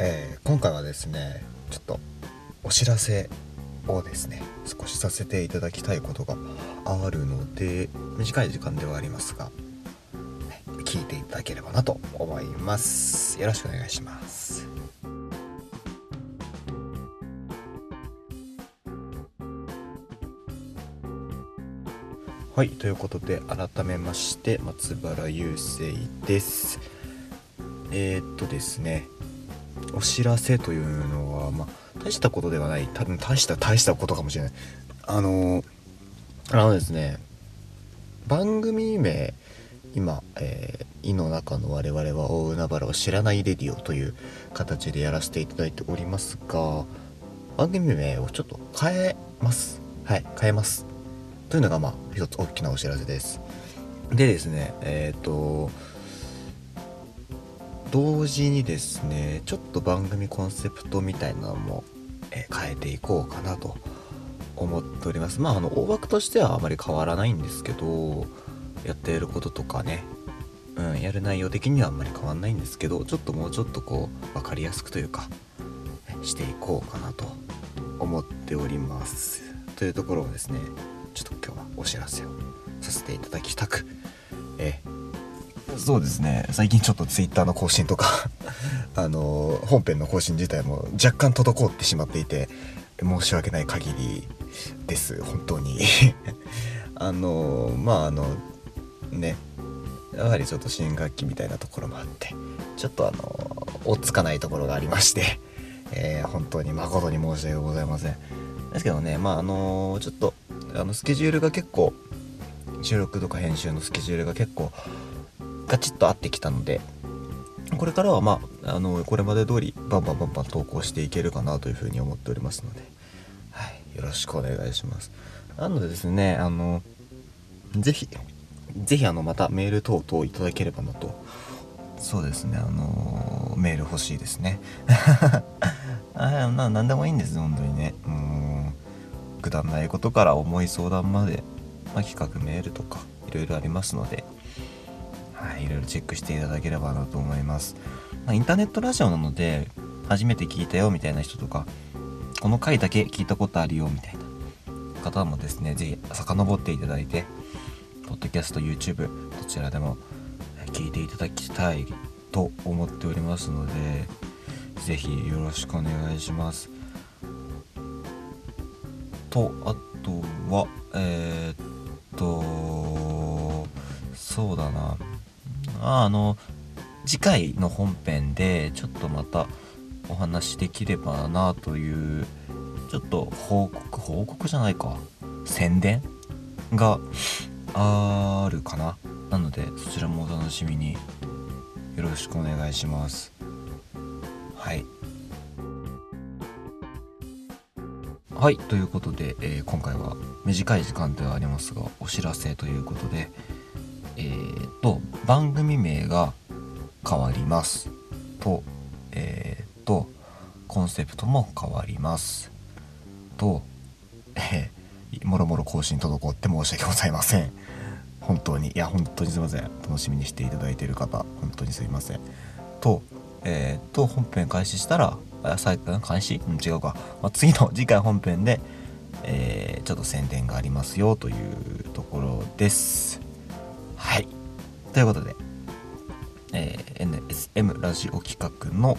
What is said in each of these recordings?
えー、今回はですねちょっとお知らせをですね少しさせていただきたいことがあるので短い時間ではありますが聞いていただければなと思います。よろしくお願いします。はいということで改めまして松原雄生です。えー、っとですねお知らせというのはまあ大したことではない。多分大した大したことかもしれない。あのあのですね番組名今、えー、井の中の我々は大海原を知らないレディオという形でやらせていただいておりますが番組名をちょっと変えます。はい変えます。というのがまあ一つ大きなお知らせです。でですねえっ、ー、と同時にですねちょっと番組コンセプトみたいなのも、え、変えていこうかなと思っております。まああの大枠としてはあまり変わらないんですけどやっていることとかねうんやる内容的にはあんまり変わんないんですけどちょっともうちょっとこう分かりやすくというかしていこうかなと思っております。というところをですねちょっと今日はお知らせをさせていただきたくえそうですね。最近ちょっと Twitter の更新とか あの本編の更新自体も若干滞ってしまっていて申し訳ない限りです。本当に。あのまああのね。やはりちょっと新学期みたいなところもあってちょっとあの追っつかないところがありまして、えー、本当に誠に申し訳ございません。ですけどねまああのちょっとあのスケジュールが結構収録とか編集のスケジュールが結構ガチッと合ってきたのでこれからはまああのこれまで通りバンバンバンバン投稿していけるかなというふうに思っておりますので、はい、よろしくお願いします。なのでですねあのぜひぜひあのまたメール等々いただければなと。そうですねあのメール欲しいですね。あな何でもいいんです本当にね。もうくだらないことから重い相談まで、まあ、企画メールとかいろいろありますのではいいろいろチェックしていただければなと思います、まあ、インターネットラジオなので初めて聞いたよみたいな人とかこの回だけ聞いたことあるよみたいな方もですね是非遡っていただいてポッドキャスト YouTube どちらでも聞いていただきたいと思っておりますので是非よろしくお願いします。とあとはえー、まああの次回の本編でちょっとまたお話できればなというちょっと報告報告じゃないか。宣伝があるかな。なのでそちらもお楽しみに。よろしくお願いします。はい。はいということで、えー、今回は短い時間ではありますがお知らせということでえー、と番組名が変わります。とえー、とコンセプトも変わります。とえー、もろもろ更新滞って申し訳ございません。本当に。いや本当にすいません。楽しみにしていただいている方本当にすいません。とえー、と本編開始したら最後開始、うん、違うか、まあ、次の次回本編で、えー、ちょっと宣伝がありますよというところです。ということで、えー、NSM ラジオ企画の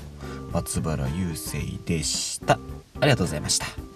松原雄生でした。ありがとうございました。